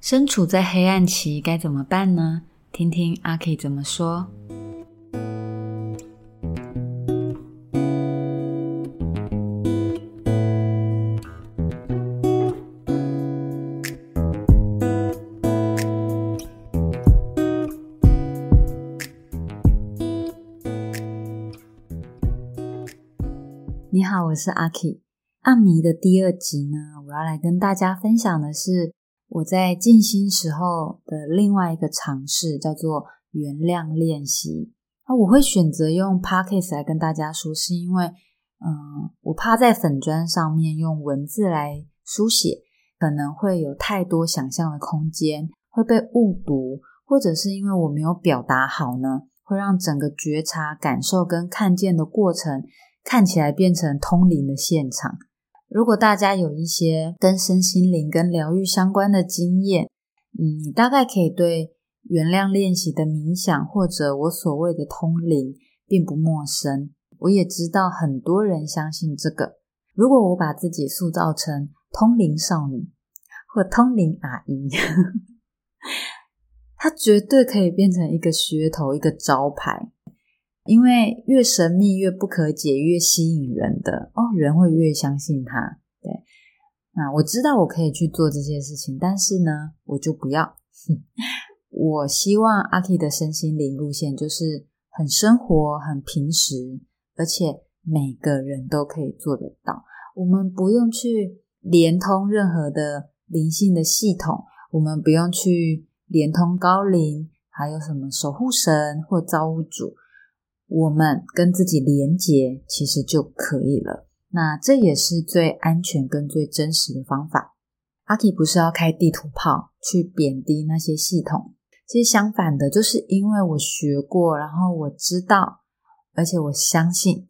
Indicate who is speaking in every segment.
Speaker 1: 身处在黑暗期该怎么办呢？听听阿 K 怎么说。你好，我是阿 K。暗迷的第二集呢，我要来跟大家分享的是我在静心时候的另外一个尝试，叫做原谅练习。那我会选择用 podcast 来跟大家说，是因为，嗯，我怕在粉砖上面用文字来书写，可能会有太多想象的空间，会被误读，或者是因为我没有表达好呢，会让整个觉察、感受跟看见的过程看起来变成通灵的现场。如果大家有一些跟身心灵、跟疗愈相关的经验，嗯，你大概可以对原谅练习的冥想，或者我所谓的通灵，并不陌生。我也知道很多人相信这个。如果我把自己塑造成通灵少女或通灵阿姨，它绝对可以变成一个噱头、一个招牌。因为越神秘、越不可解、越吸引人的哦，人会越相信他。对，那我知道我可以去做这些事情，但是呢，我就不要。我希望阿 K 的身心灵路线就是很生活、很平时，而且每个人都可以做得到。我们不用去连通任何的灵性的系统，我们不用去连通高灵，还有什么守护神或造物主。我们跟自己连接，其实就可以了。那这也是最安全跟最真实的方法。阿 K 不是要开地图炮去贬低那些系统，其实相反的，就是因为我学过，然后我知道，而且我相信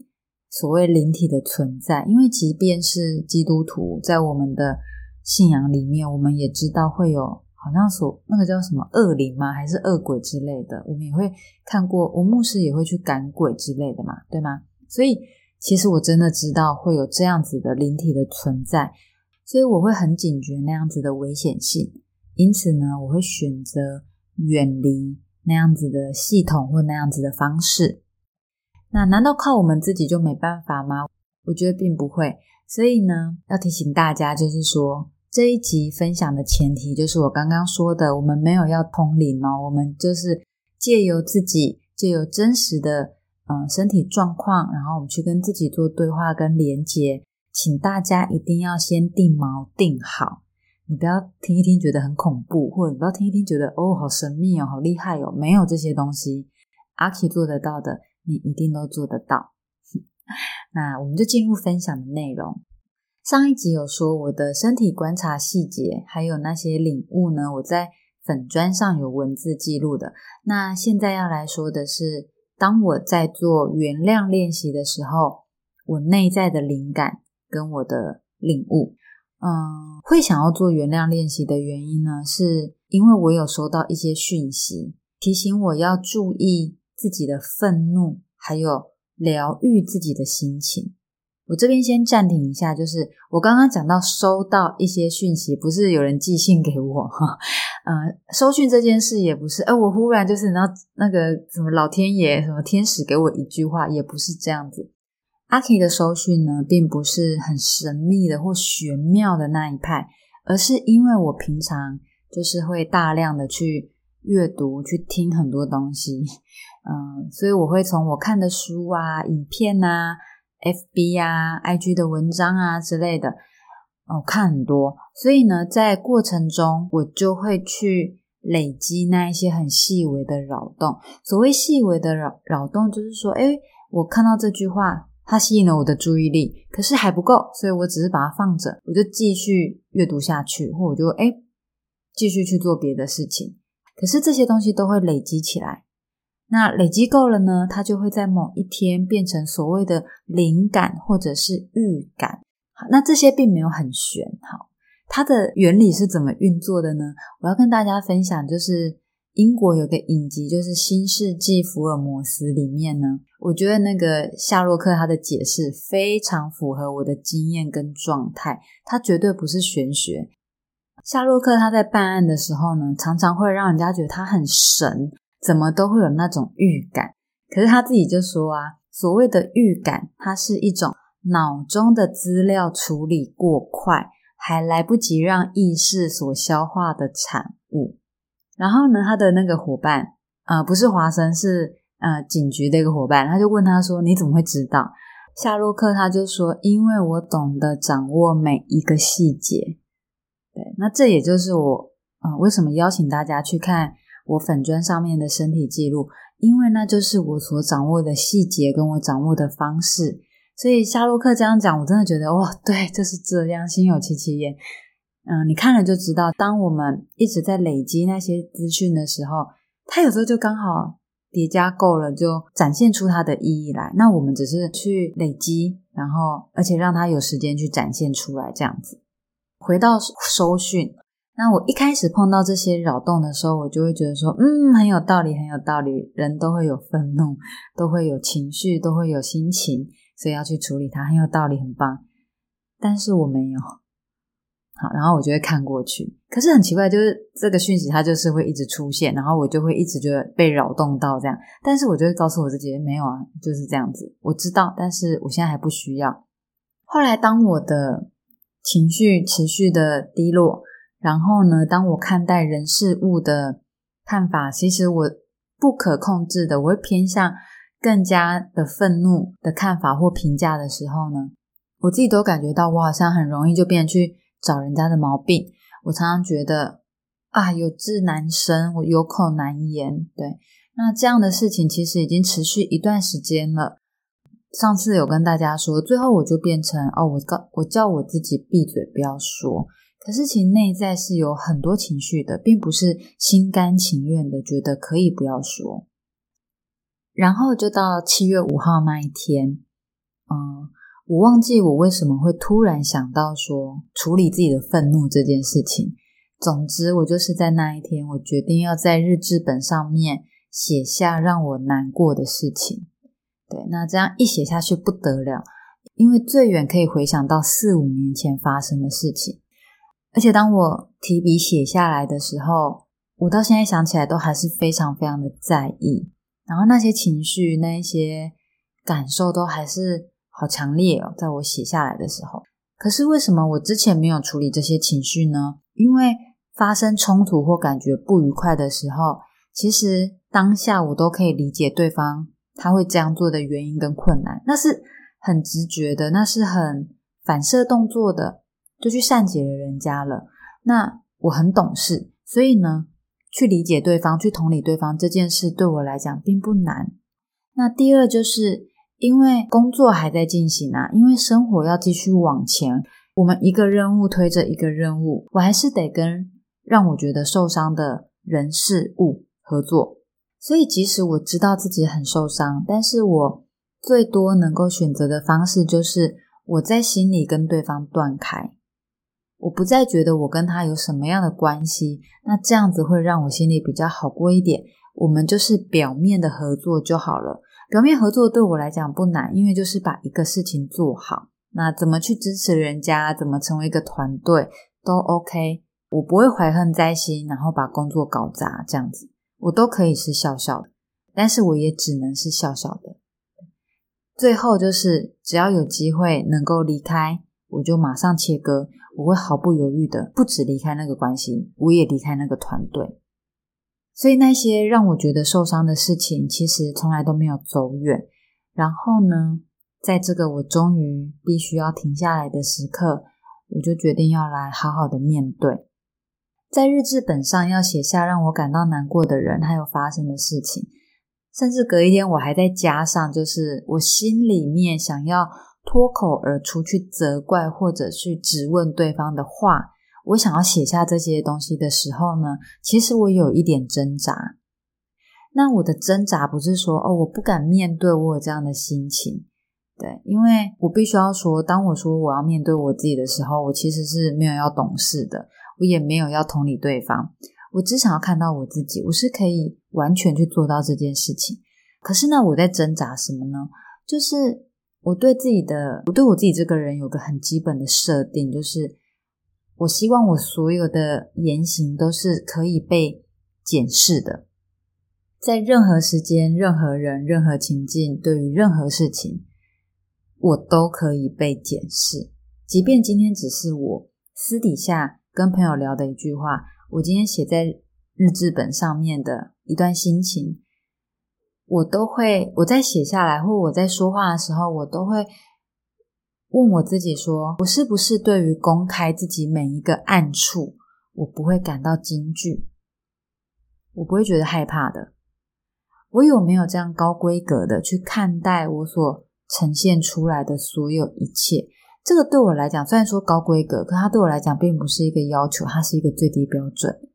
Speaker 1: 所谓灵体的存在。因为即便是基督徒，在我们的信仰里面，我们也知道会有。好像所那个叫什么恶灵吗？还是恶鬼之类的？我们也会看过，我牧师也会去赶鬼之类的嘛，对吗？所以其实我真的知道会有这样子的灵体的存在，所以我会很警觉那样子的危险性。因此呢，我会选择远离那样子的系统或那样子的方式。那难道靠我们自己就没办法吗？我觉得并不会。所以呢，要提醒大家，就是说。这一集分享的前提就是我刚刚说的，我们没有要通灵哦，我们就是借由自己，借由真实的嗯身体状况，然后我们去跟自己做对话跟连接。请大家一定要先定锚定好，你不要听一听觉得很恐怖，或者你不要听一听觉得哦好神秘哦，好厉害哦，没有这些东西，阿 K 做得到的，你一定都做得到。那我们就进入分享的内容。上一集有说我的身体观察细节，还有那些领悟呢？我在粉砖上有文字记录的。那现在要来说的是，当我在做原谅练习的时候，我内在的灵感跟我的领悟。嗯，会想要做原谅练习的原因呢，是因为我有收到一些讯息，提醒我要注意自己的愤怒，还有疗愈自己的心情。我这边先暂停一下，就是我刚刚讲到收到一些讯息，不是有人寄信给我哈，呃，收讯这件事也不是，哎，我忽然就是那那个什么老天爷什么天使给我一句话，也不是这样子。阿 K 的收讯呢，并不是很神秘的或玄妙的那一派，而是因为我平常就是会大量的去阅读、去听很多东西，嗯，所以我会从我看的书啊、影片啊。F B 啊，I G 的文章啊之类的，哦，看很多，所以呢，在过程中我就会去累积那一些很细微的扰动。所谓细微的扰扰动，就是说，哎，我看到这句话，它吸引了我的注意力，可是还不够，所以我只是把它放着，我就继续阅读下去，或我就哎继续去做别的事情。可是这些东西都会累积起来。那累积够了呢，它就会在某一天变成所谓的灵感或者是预感。好，那这些并没有很玄。好，它的原理是怎么运作的呢？我要跟大家分享，就是英国有个影集，就是《新世纪福尔摩斯》里面呢，我觉得那个夏洛克他的解释非常符合我的经验跟状态，它绝对不是玄学。夏洛克他在办案的时候呢，常常会让人家觉得他很神，怎么都会有那种预感。可是他自己就说啊，所谓的预感，它是一种脑中的资料处理过快，还来不及让意识所消化的产物。然后呢，他的那个伙伴，呃，不是华生，是呃警局的一个伙伴，他就问他说：“你怎么会知道？”夏洛克他就说：“因为我懂得掌握每一个细节。”对，那这也就是我啊，为什么邀请大家去看我粉砖上面的身体记录？因为那就是我所掌握的细节，跟我掌握的方式。所以夏洛克这样讲，我真的觉得哇，对，就是这样，心有戚戚焉。嗯，你看了就知道，当我们一直在累积那些资讯的时候，它有时候就刚好叠加够了，就展现出它的意义来。那我们只是去累积，然后而且让它有时间去展现出来，这样子。回到收讯，那我一开始碰到这些扰动的时候，我就会觉得说，嗯，很有道理，很有道理。人都会有愤怒，都会有情绪，都会有心情，所以要去处理它，很有道理，很棒。但是我没有，好，然后我就会看过去。可是很奇怪，就是这个讯息它就是会一直出现，然后我就会一直觉得被扰动到这样。但是我就会告诉我自己，没有啊，就是这样子，我知道，但是我现在还不需要。后来当我的。情绪持续的低落，然后呢，当我看待人事物的看法，其实我不可控制的，我会偏向更加的愤怒的看法或评价的时候呢，我自己都感觉到我好像很容易就变去找人家的毛病。我常常觉得啊，有志难伸，我有口难言。对，那这样的事情其实已经持续一段时间了。上次有跟大家说，最后我就变成哦，我告我叫我自己闭嘴不要说。可是其内在是有很多情绪的，并不是心甘情愿的觉得可以不要说。然后就到七月五号那一天，嗯，我忘记我为什么会突然想到说处理自己的愤怒这件事情。总之，我就是在那一天，我决定要在日志本上面写下让我难过的事情。对，那这样一写下去不得了，因为最远可以回想到四五年前发生的事情。而且当我提笔写下来的时候，我到现在想起来都还是非常非常的在意，然后那些情绪、那一些感受都还是好强烈哦，在我写下来的时候。可是为什么我之前没有处理这些情绪呢？因为发生冲突或感觉不愉快的时候，其实当下我都可以理解对方。他会这样做的原因跟困难，那是很直觉的，那是很反射动作的，就去善解了人家了。那我很懂事，所以呢，去理解对方，去同理对方这件事，对我来讲并不难。那第二就是因为工作还在进行啊，因为生活要继续往前，我们一个任务推着一个任务，我还是得跟让我觉得受伤的人事物合作。所以，即使我知道自己很受伤，但是我最多能够选择的方式就是我在心里跟对方断开，我不再觉得我跟他有什么样的关系。那这样子会让我心里比较好过一点。我们就是表面的合作就好了。表面合作对我来讲不难，因为就是把一个事情做好。那怎么去支持人家，怎么成为一个团队都 OK。我不会怀恨在心，然后把工作搞砸这样子。我都可以是笑笑的，但是我也只能是笑笑的。最后就是，只要有机会能够离开，我就马上切割。我会毫不犹豫的，不止离开那个关系，我也离开那个团队。所以那些让我觉得受伤的事情，其实从来都没有走远。然后呢，在这个我终于必须要停下来的时刻，我就决定要来好好的面对。在日志本上要写下让我感到难过的人，还有发生的事情，甚至隔一天我还在加上，就是我心里面想要脱口而出去责怪或者去质问对方的话，我想要写下这些东西的时候呢，其实我有一点挣扎。那我的挣扎不是说哦我不敢面对我有这样的心情，对，因为我必须要说，当我说我要面对我自己的时候，我其实是没有要懂事的。我也没有要同理对方，我只想要看到我自己，我是可以完全去做到这件事情。可是呢，我在挣扎什么呢？就是我对自己的，我对我自己这个人有个很基本的设定，就是我希望我所有的言行都是可以被检视的，在任何时间、任何人、任何情境，对于任何事情，我都可以被检视。即便今天只是我私底下跟朋友聊的一句话，我今天写在日志本上面的一段心情，我都会我在写下来，或我在说话的时候，我都会问我自己说：我是不是对于公开自己每一个暗处，我不会感到惊惧，我不会觉得害怕的？我有没有这样高规格的去看待我所呈现出来的所有一切？这个对我来讲，虽然说高规格，可它对我来讲并不是一个要求，它是一个最低标准。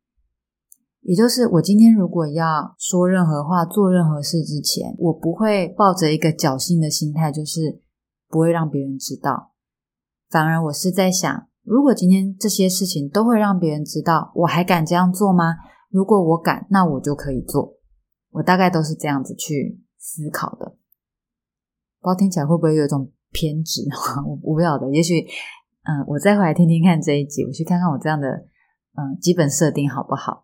Speaker 1: 也就是我今天如果要说任何话、做任何事之前，我不会抱着一个侥幸的心态，就是不会让别人知道。反而我是在想，如果今天这些事情都会让别人知道，我还敢这样做吗？如果我敢，那我就可以做。我大概都是这样子去思考的。不知道听起来会不会有一种？偏执，我我不晓得，也许，嗯，我再回来听听看这一集，我去看看我这样的，嗯，基本设定好不好？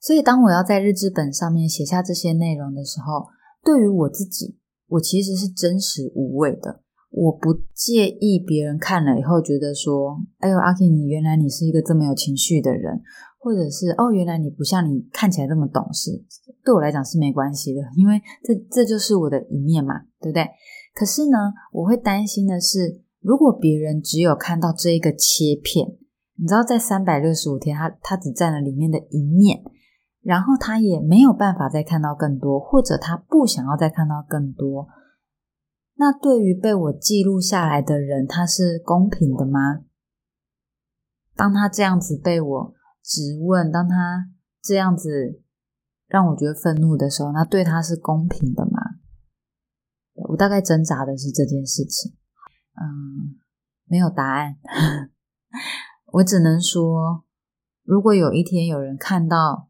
Speaker 1: 所以，当我要在日志本上面写下这些内容的时候，对于我自己，我其实是真实无畏的，我不介意别人看了以后觉得说，哎呦，阿 K，你原来你是一个这么有情绪的人，或者是哦，原来你不像你看起来这么懂事，对我来讲是没关系的，因为这这就是我的一面嘛，对不对？可是呢，我会担心的是，如果别人只有看到这一个切片，你知道，在三百六十五天，他他只占了里面的一面，然后他也没有办法再看到更多，或者他不想要再看到更多。那对于被我记录下来的人，他是公平的吗？当他这样子被我质问，当他这样子让我觉得愤怒的时候，那对他是公平的吗？我大概挣扎的是这件事情，嗯，没有答案。我只能说，如果有一天有人看到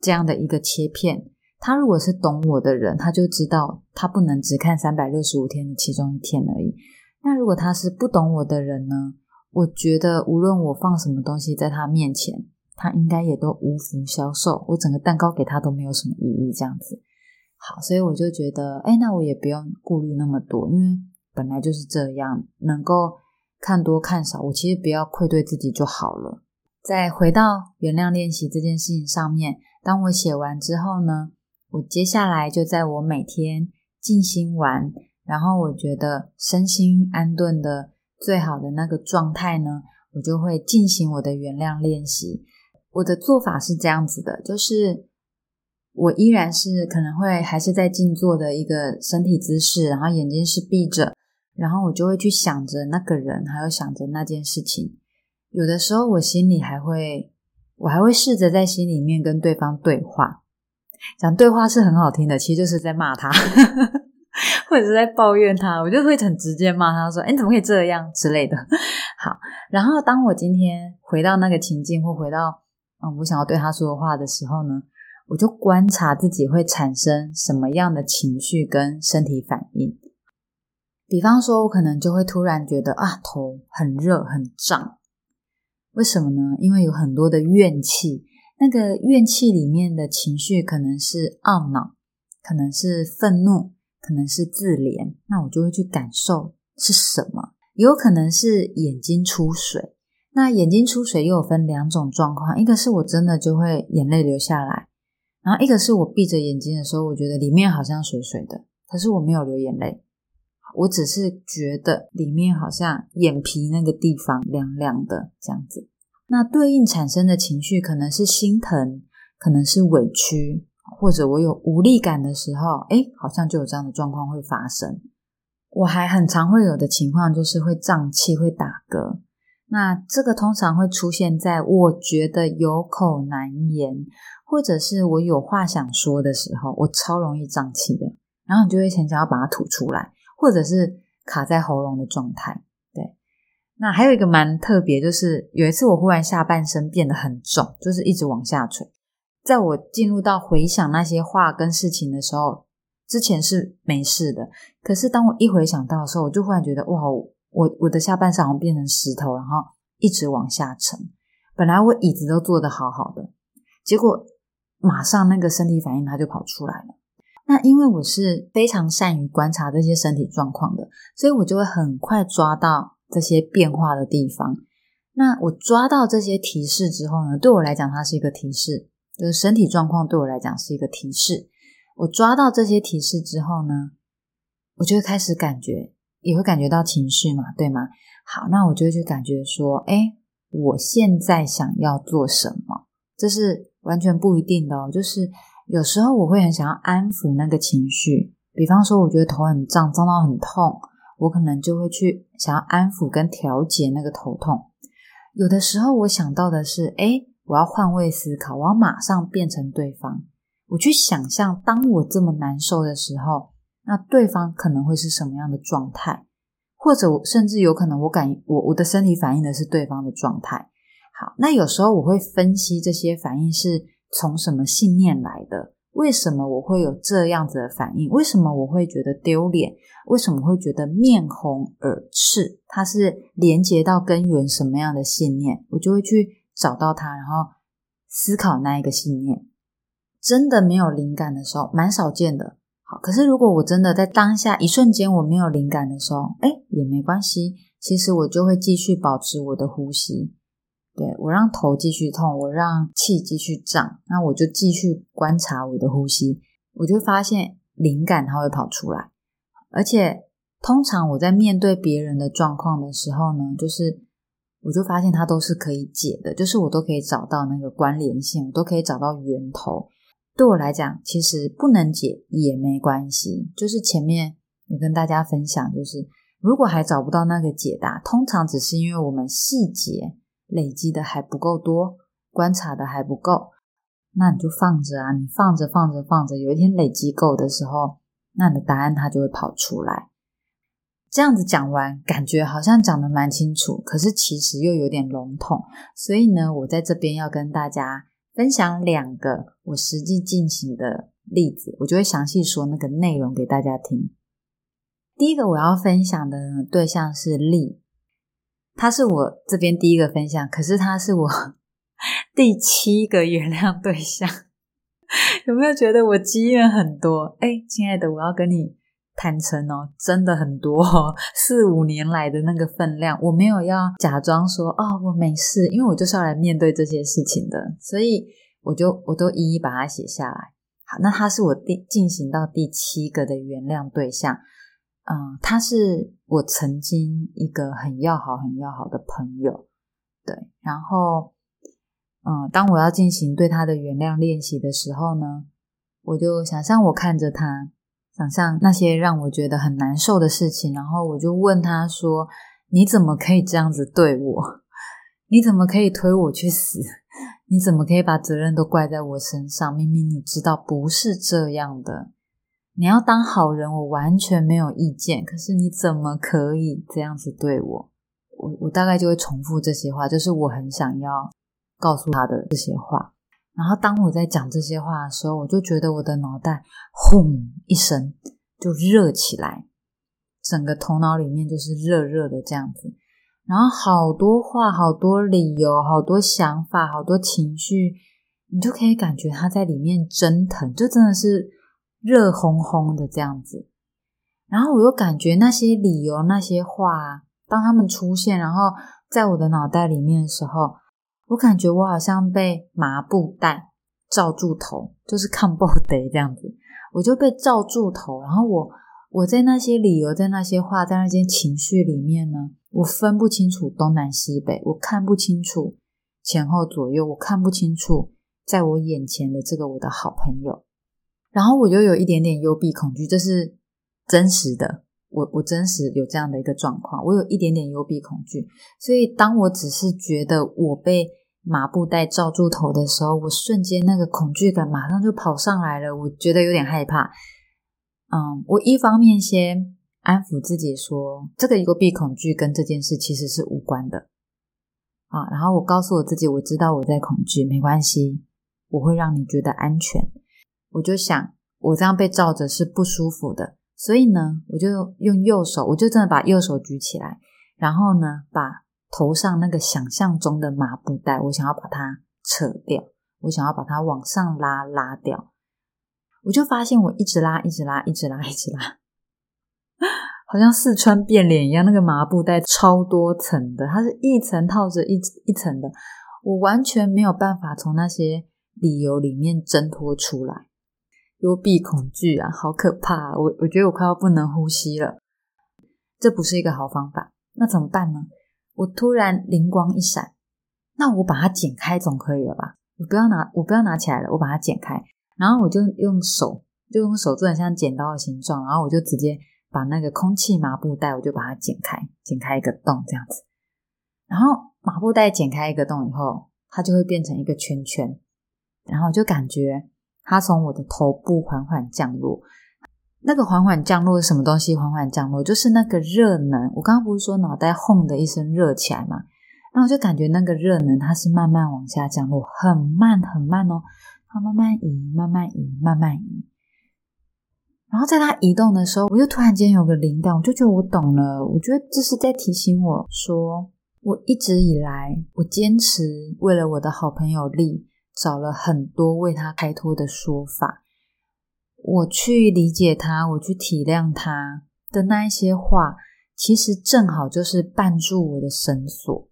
Speaker 1: 这样的一个切片，他如果是懂我的人，他就知道他不能只看三百六十五天的其中一天而已。那如果他是不懂我的人呢？我觉得无论我放什么东西在他面前，他应该也都无福消受。我整个蛋糕给他都没有什么意义，这样子。好，所以我就觉得，哎，那我也不用顾虑那么多，因为本来就是这样，能够看多看少，我其实不要愧对自己就好了。再回到原谅练习这件事情上面，当我写完之后呢，我接下来就在我每天静心完，然后我觉得身心安顿的最好的那个状态呢，我就会进行我的原谅练习。我的做法是这样子的，就是。我依然是可能会还是在静坐的一个身体姿势，然后眼睛是闭着，然后我就会去想着那个人，还有想着那件事情。有的时候我心里还会，我还会试着在心里面跟对方对话，讲对话是很好听的，其实就是在骂他，或者是在抱怨他，我就会很直接骂他说：“哎，怎么可以这样之类的。”好，然后当我今天回到那个情境，或回到我想要对他说的话的时候呢？我就观察自己会产生什么样的情绪跟身体反应，比方说，我可能就会突然觉得啊，头很热很胀，为什么呢？因为有很多的怨气，那个怨气里面的情绪可能是懊恼，可能是愤怒，可能是自怜，那我就会去感受是什么，有可能是眼睛出水，那眼睛出水又有分两种状况，一个是我真的就会眼泪流下来。然后一个是我闭着眼睛的时候，我觉得里面好像水水的，可是我没有流眼泪，我只是觉得里面好像眼皮那个地方凉凉的这样子。那对应产生的情绪可能是心疼，可能是委屈，或者我有无力感的时候，哎，好像就有这样的状况会发生。我还很常会有的情况就是会胀气，会打嗝。那这个通常会出现在我觉得有口难言。或者是我有话想说的时候，我超容易胀气的，然后你就会很想要把它吐出来，或者是卡在喉咙的状态。对，那还有一个蛮特别，就是有一次我忽然下半身变得很重，就是一直往下垂。在我进入到回想那些话跟事情的时候，之前是没事的，可是当我一回想到的时候，我就忽然觉得哇，我我的下半身好像变成石头，然后一直往下沉。本来我椅子都坐得好好的，结果马上那个身体反应它就跑出来了。那因为我是非常善于观察这些身体状况的，所以我就会很快抓到这些变化的地方。那我抓到这些提示之后呢，对我来讲它是一个提示，就是身体状况对我来讲是一个提示。我抓到这些提示之后呢，我就会开始感觉，也会感觉到情绪嘛，对吗？好，那我就会去感觉说，哎。我现在想要做什么，这是完全不一定的哦。就是有时候我会很想要安抚那个情绪，比方说我觉得头很胀，胀到很痛，我可能就会去想要安抚跟调节那个头痛。有的时候我想到的是，哎，我要换位思考，我要马上变成对方，我去想象当我这么难受的时候，那对方可能会是什么样的状态。或者甚至有可能，我感我我的身体反应的是对方的状态。好，那有时候我会分析这些反应是从什么信念来的？为什么我会有这样子的反应？为什么我会觉得丢脸？为什么会觉得面红耳赤？它是连接到根源什么样的信念？我就会去找到它，然后思考那一个信念。真的没有灵感的时候，蛮少见的。好，可是如果我真的在当下一瞬间我没有灵感的时候，哎，也没关系。其实我就会继续保持我的呼吸，对我让头继续痛，我让气继续胀，那我就继续观察我的呼吸，我就发现灵感它会跑出来。而且通常我在面对别人的状况的时候呢，就是我就发现它都是可以解的，就是我都可以找到那个关联性，我都可以找到源头。对我来讲，其实不能解也没关系。就是前面有跟大家分享，就是如果还找不到那个解答，通常只是因为我们细节累积的还不够多，观察的还不够。那你就放着啊，你放着放着放着，有一天累积够的时候，那你的答案它就会跑出来。这样子讲完，感觉好像讲的蛮清楚，可是其实又有点笼统。所以呢，我在这边要跟大家。分享两个我实际进行的例子，我就会详细说那个内容给大家听。第一个我要分享的对象是丽，他是我这边第一个分享，可是他是我 第七个原谅对象。有没有觉得我积怨很多？哎，亲爱的，我要跟你。坦诚哦，真的很多，四五年来的那个分量，我没有要假装说哦，我没事，因为我就是要来面对这些事情的，所以我就我都一一把它写下来。好，那他是我第进行到第七个的原谅对象，嗯，他是我曾经一个很要好、很要好的朋友，对，然后嗯，当我要进行对他的原谅练习的时候呢，我就想象我看着他。想象那些让我觉得很难受的事情，然后我就问他说：“你怎么可以这样子对我？你怎么可以推我去死？你怎么可以把责任都怪在我身上？明明你知道不是这样的，你要当好人，我完全没有意见。可是你怎么可以这样子对我？我我大概就会重复这些话，就是我很想要告诉他的这些话。”然后当我在讲这些话的时候，我就觉得我的脑袋轰一声就热起来，整个头脑里面就是热热的这样子。然后好多话、好多理由、好多想法、好多情绪，你就可以感觉它在里面蒸腾，就真的是热烘烘的这样子。然后我又感觉那些理由、那些话，当他们出现，然后在我的脑袋里面的时候。我感觉我好像被麻布袋罩住头，就是看不得这样子，我就被罩住头。然后我我在那些理由、在那些话、在那些情绪里面呢，我分不清楚东南西北，我看不清楚前后左右，我看不清楚在我眼前的这个我的好朋友。然后我又有一点点幽闭恐惧，这是真实的。我我真实有这样的一个状况，我有一点点幽闭恐惧，所以当我只是觉得我被麻布袋罩住头的时候，我瞬间那个恐惧感马上就跑上来了，我觉得有点害怕。嗯，我一方面先安抚自己说，这个幽闭恐惧跟这件事其实是无关的啊，然后我告诉我自己，我知道我在恐惧，没关系，我会让你觉得安全。我就想，我这样被罩着是不舒服的。所以呢，我就用右手，我就真的把右手举起来，然后呢，把头上那个想象中的麻布袋，我想要把它扯掉，我想要把它往上拉拉掉。我就发现我一直拉，一直拉，一直拉，一直拉，好像四川变脸一样。那个麻布袋超多层的，它是一层套着一一层的，我完全没有办法从那些理由里面挣脱出来。幽闭恐惧啊，好可怕！我我觉得我快要不能呼吸了，这不是一个好方法。那怎么办呢？我突然灵光一闪，那我把它剪开总可以了吧？我不要拿，我不要拿起来了，我把它剪开。然后我就用手，就用手做很像剪刀的形状，然后我就直接把那个空气麻布袋，我就把它剪开，剪开一个洞这样子。然后麻布袋剪开一个洞以后，它就会变成一个圈圈，然后就感觉它从我的头部缓缓降落。那个缓缓降落是什么东西？缓缓降落就是那个热能。我刚刚不是说脑袋轰的一声热起来嘛？然后我就感觉那个热能它是慢慢往下降落，很慢很慢哦。它慢慢移，慢慢移，慢慢移。然后在它移动的时候，我就突然间有个灵感，我就觉得我懂了。我觉得这是在提醒我说，我一直以来，我坚持为了我的好朋友丽，找了很多为他开脱的说法。我去理解他，我去体谅他的那一些话，其实正好就是绊住我的绳索。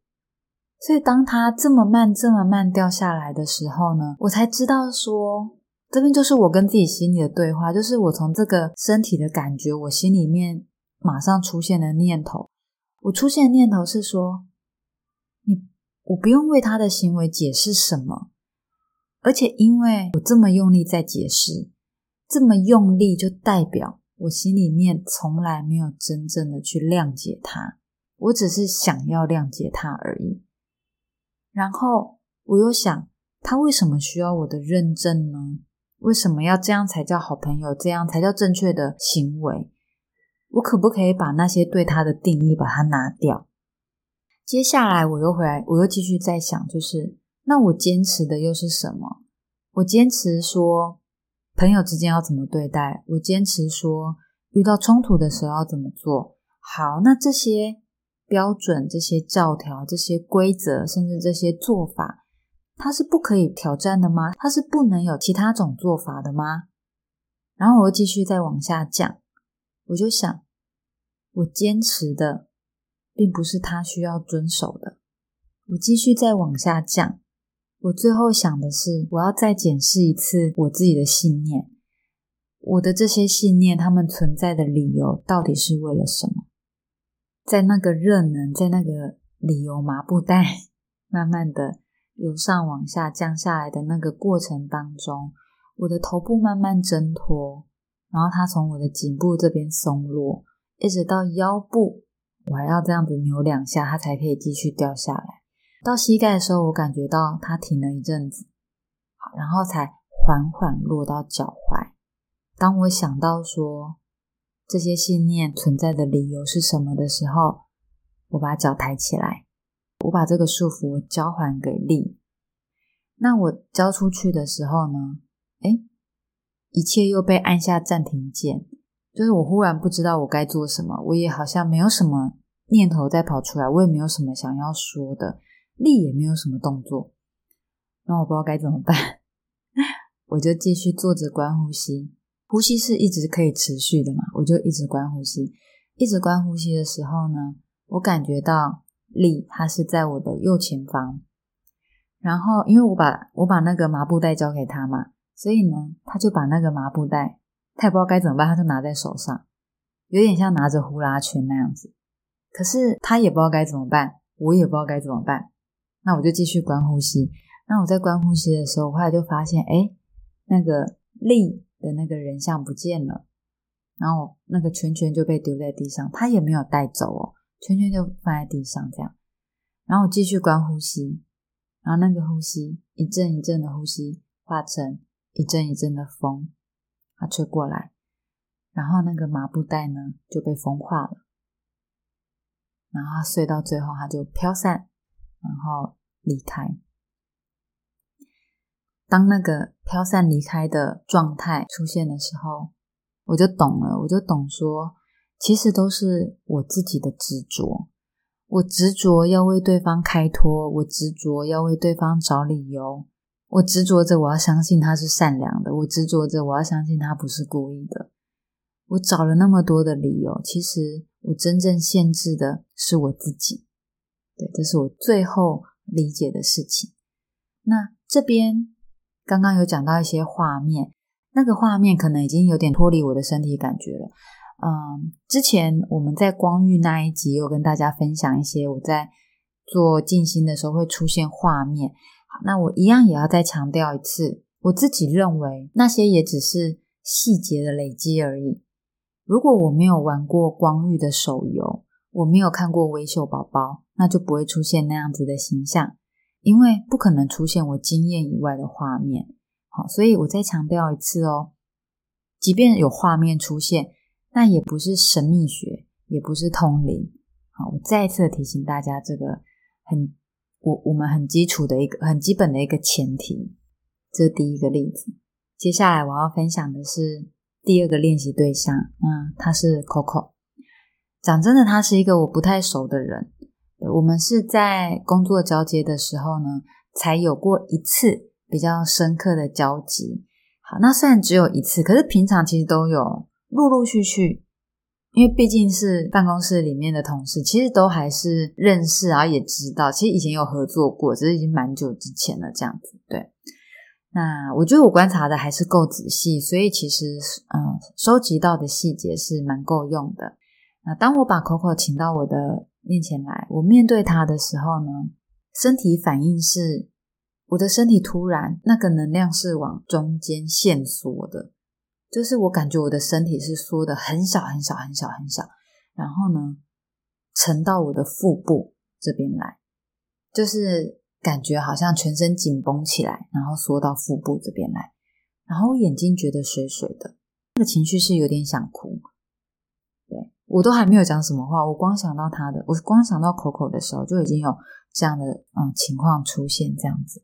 Speaker 1: 所以，当他这么慢、这么慢掉下来的时候呢，我才知道说，这边就是我跟自己心里的对话，就是我从这个身体的感觉，我心里面马上出现的念头。我出现的念头是说，你我不用为他的行为解释什么，而且因为我这么用力在解释，这么用力就代表我心里面从来没有真正的去谅解他，我只是想要谅解他而已。然后我又想，他为什么需要我的认证呢？为什么要这样才叫好朋友？这样才叫正确的行为？我可不可以把那些对他的定义把它拿掉？接下来我又回来，我又继续在想，就是那我坚持的又是什么？我坚持说朋友之间要怎么对待？我坚持说遇到冲突的时候要怎么做？好，那这些。标准这些教条、这些规则，甚至这些做法，它是不可以挑战的吗？它是不能有其他种做法的吗？然后我又继续再往下降，我就想，我坚持的并不是他需要遵守的。我继续再往下降，我最后想的是，我要再检视一次我自己的信念，我的这些信念，他们存在的理由到底是为了什么？在那个热能，在那个理由麻布袋慢慢的由上往下降下来的那个过程当中，我的头部慢慢挣脱，然后它从我的颈部这边松落，一直到腰部，我还要这样子扭两下，它才可以继续掉下来。到膝盖的时候，我感觉到它停了一阵子，好，然后才缓缓落到脚踝。当我想到说。这些信念存在的理由是什么的时候，我把脚抬起来，我把这个束缚交还给力。那我交出去的时候呢？哎，一切又被按下暂停键，就是我忽然不知道我该做什么，我也好像没有什么念头再跑出来，我也没有什么想要说的，力也没有什么动作，那我不知道该怎么办，我就继续坐着观呼吸。呼吸是一直可以持续的嘛？我就一直关呼吸，一直关呼吸的时候呢，我感觉到力它是在我的右前方，然后因为我把我把那个麻布袋交给他嘛，所以呢，他就把那个麻布袋，他也不知道该怎么办，他就拿在手上，有点像拿着呼啦圈那样子。可是他也不知道该怎么办，我也不知道该怎么办，那我就继续关呼吸。那我在关呼吸的时候，我后来就发现，哎，那个力。的那个人像不见了，然后那个圈圈就被丢在地上，他也没有带走哦，圈圈就放在地上这样。然后我继续关呼吸，然后那个呼吸一阵一阵的呼吸化成一阵一阵的风，它吹过来，然后那个麻布袋呢就被风化了，然后碎到最后它就飘散，然后离开。当那个飘散离开的状态出现的时候，我就懂了，我就懂说，其实都是我自己的执着，我执着要为对方开脱，我执着要为对方找理由，我执着着我要相信他是善良的，我执着着我要相信他不是故意的。我找了那么多的理由，其实我真正限制的是我自己。对，这是我最后理解的事情。那这边刚刚有讲到一些画面，那个画面可能已经有点脱离我的身体感觉了。嗯，之前我们在光遇那一集有跟大家分享一些我在做静心的时候会出现画面。好，那我一样也要再强调一次，我自己认为那些也只是细节的累积而已。如果我没有玩过光遇的手游，我没有看过微秀宝宝，那就不会出现那样子的形象，因为不可能出现我经验以外的画面。好，所以我再强调一次哦，即便有画面出现。那也不是神秘学，也不是通灵。好，我再次提醒大家，这个很我我们很基础的一个很基本的一个前提。这是第一个例子。接下来我要分享的是第二个练习对象。嗯，他是 Coco。讲真的，他是一个我不太熟的人。我们是在工作交接的时候呢，才有过一次比较深刻的交集。好，那虽然只有一次，可是平常其实都有。陆陆续续，因为毕竟是办公室里面的同事，其实都还是认识啊，也知道，其实以前有合作过，只是已经蛮久之前了。这样子，对。那我觉得我观察的还是够仔细，所以其实嗯，收集到的细节是蛮够用的。那当我把 Coco 请到我的面前来，我面对他的时候呢，身体反应是，我的身体突然那个能量是往中间线缩的。就是我感觉我的身体是缩的很小很小很小很小，然后呢沉到我的腹部这边来，就是感觉好像全身紧绷起来，然后缩到腹部这边来，然后眼睛觉得水水的，那个情绪是有点想哭。我都还没有讲什么话，我光想到他的，我光想到口口的时候就已经有这样的嗯情况出现这样子，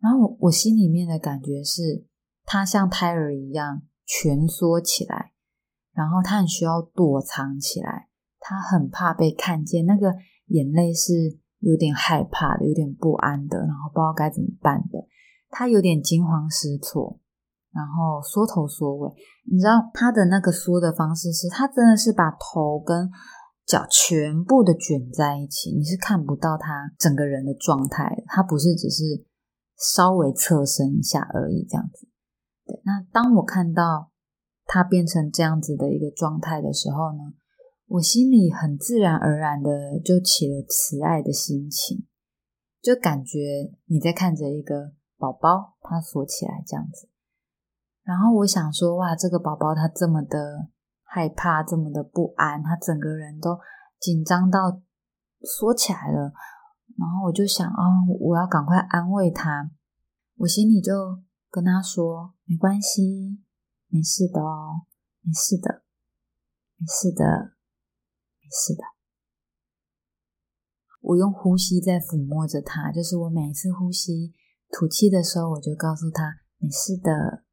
Speaker 1: 然后我心里面的感觉是，他像胎儿一样。蜷缩起来，然后他很需要躲藏起来，他很怕被看见，那个眼泪是有点害怕的，有点不安的，然后不知道该怎么办的，他有点惊慌失措，然后缩头缩尾。你知道他的那个缩的方式是，他真的是把头跟脚全部的卷在一起，你是看不到他整个人的状态，他不是只是稍微侧身一下而已，这样子。对，那当我看到他变成这样子的一个状态的时候呢，我心里很自然而然的就起了慈爱的心情，就感觉你在看着一个宝宝，他锁起来这样子，然后我想说，哇，这个宝宝他这么的害怕，这么的不安，他整个人都紧张到缩起来了，然后我就想，哦，我要赶快安慰他，我心里就。跟他说没关系，没事的哦，没事的，没事的，没事的。我用呼吸在抚摸着他，就是我每一次呼吸吐气的时候，我就告诉他没事的，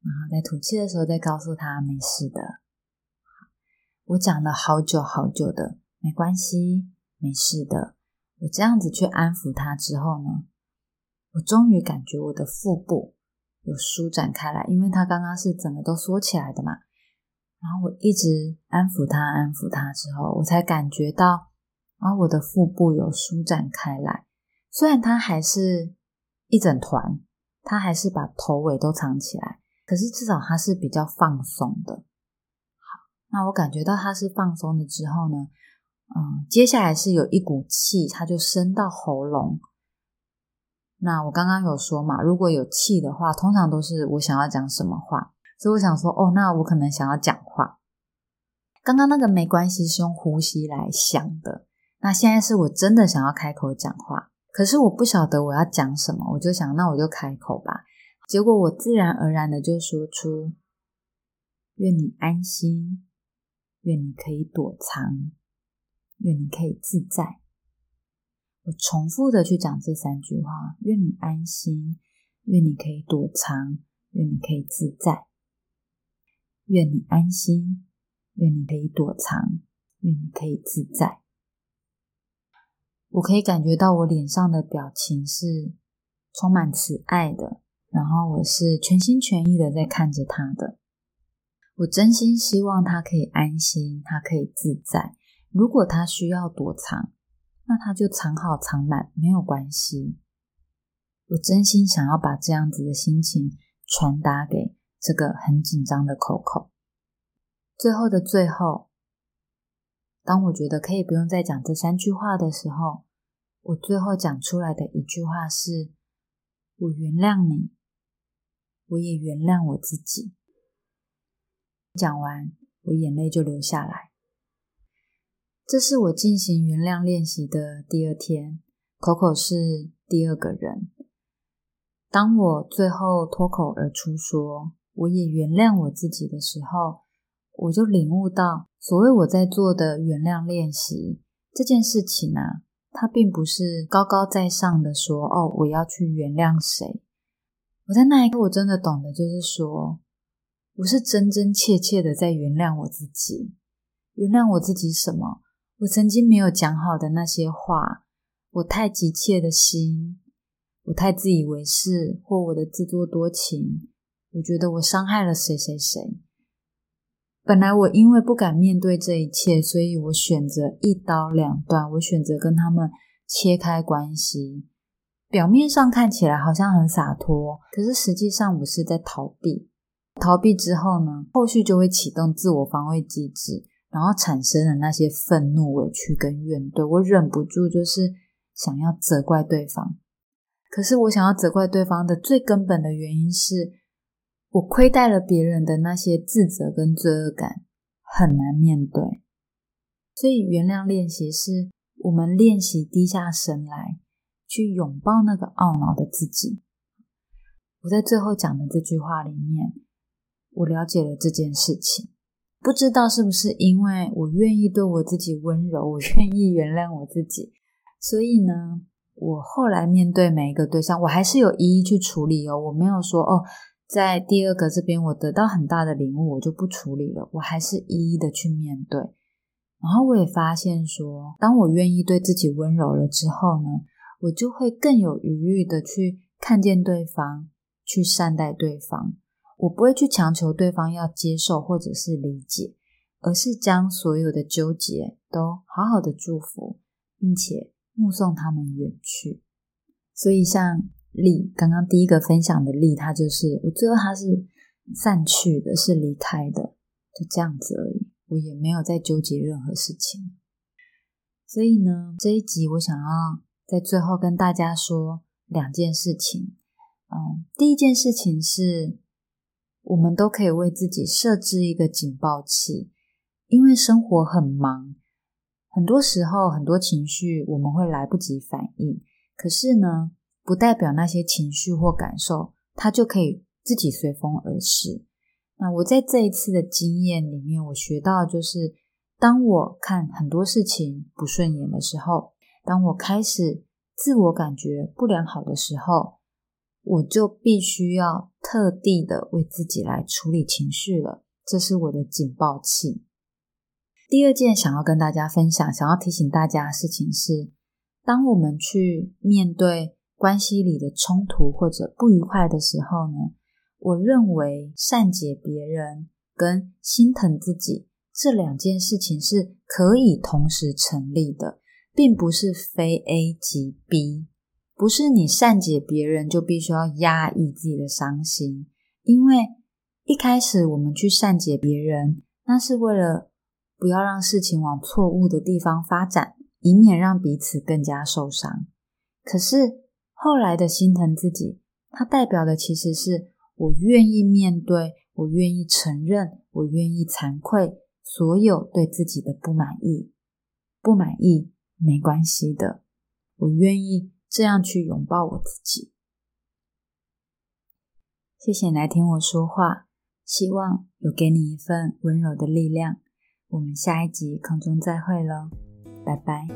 Speaker 1: 然后在吐气的时候再告诉他没事的。我讲了好久好久的没关系，没事的。我这样子去安抚他之后呢？我终于感觉我的腹部有舒展开来，因为他刚刚是整个都缩起来的嘛。然后我一直安抚他，安抚他之后，我才感觉到啊，我的腹部有舒展开来。虽然它还是一整团，它还是把头尾都藏起来，可是至少它是比较放松的。好，那我感觉到它是放松的之后呢，嗯，接下来是有一股气，它就升到喉咙。那我刚刚有说嘛，如果有气的话，通常都是我想要讲什么话，所以我想说，哦，那我可能想要讲话。刚刚那个没关系，是用呼吸来想的。那现在是我真的想要开口讲话，可是我不晓得我要讲什么，我就想，那我就开口吧。结果我自然而然的就说出：愿你安心，愿你可以躲藏，愿你可以自在。我重复的去讲这三句话：愿你安心，愿你可以躲藏，愿你可以自在。愿你安心，愿你可以躲藏，愿你可以自在。我可以感觉到我脸上的表情是充满慈爱的，然后我是全心全意的在看着他的。我真心希望他可以安心，他可以自在。如果他需要躲藏，那他就藏好藏满，没有关系。我真心想要把这样子的心情传达给这个很紧张的 Coco。最后的最后，当我觉得可以不用再讲这三句话的时候，我最后讲出来的一句话是：“我原谅你，我也原谅我自己。”讲完，我眼泪就流下来。这是我进行原谅练习的第二天，Coco 是第二个人。当我最后脱口而出说“我也原谅我自己”的时候，我就领悟到，所谓我在做的原谅练习这件事情啊，它并不是高高在上的说“哦，我要去原谅谁”。我在那一刻，我真的懂得，就是说，我是真真切切的在原谅我自己，原谅我自己什么？我曾经没有讲好的那些话，我太急切的心，我太自以为是，或我的自作多情，我觉得我伤害了谁谁谁。本来我因为不敢面对这一切，所以我选择一刀两断，我选择跟他们切开关系。表面上看起来好像很洒脱，可是实际上我是在逃避。逃避之后呢，后续就会启动自我防卫机制。然后产生的那些愤怒、委屈跟怨怼，我忍不住就是想要责怪对方。可是我想要责怪对方的最根本的原因是，我亏待了别人的那些自责跟罪恶感很难面对。所以原谅练习是我们练习低下身来，去拥抱那个懊恼的自己。我在最后讲的这句话里面，我了解了这件事情。不知道是不是因为我愿意对我自己温柔，我愿意原谅我自己，所以呢，我后来面对每一个对象，我还是有一一去处理哦。我没有说哦，在第二个这边我得到很大的领悟，我就不处理了，我还是一一的去面对。然后我也发现说，当我愿意对自己温柔了之后呢，我就会更有余裕的去看见对方，去善待对方。我不会去强求对方要接受或者是理解，而是将所有的纠结都好好的祝福，并且目送他们远去。所以，像丽刚刚第一个分享的丽，他就是我最后他是散去的，是离开的，就这样子而已。我也没有再纠结任何事情。所以呢，这一集我想要在最后跟大家说两件事情。嗯，第一件事情是。我们都可以为自己设置一个警报器，因为生活很忙，很多时候很多情绪我们会来不及反应。可是呢，不代表那些情绪或感受它就可以自己随风而逝。那我在这一次的经验里面，我学到就是，当我看很多事情不顺眼的时候，当我开始自我感觉不良好的时候。我就必须要特地的为自己来处理情绪了，这是我的警报器。第二件想要跟大家分享、想要提醒大家的事情是：当我们去面对关系里的冲突或者不愉快的时候呢，我认为善解别人跟心疼自己这两件事情是可以同时成立的，并不是非 A 即 B。不是你善解别人就必须要压抑自己的伤心，因为一开始我们去善解别人，那是为了不要让事情往错误的地方发展，以免让彼此更加受伤。可是后来的心疼自己，它代表的其实是我愿意面对，我愿意承认，我愿意惭愧所有对自己的不满意。不满意没关系的，我愿意。这样去拥抱我自己。谢谢你来听我说话，希望有给你一份温柔的力量。我们下一集空中再会喽，拜拜。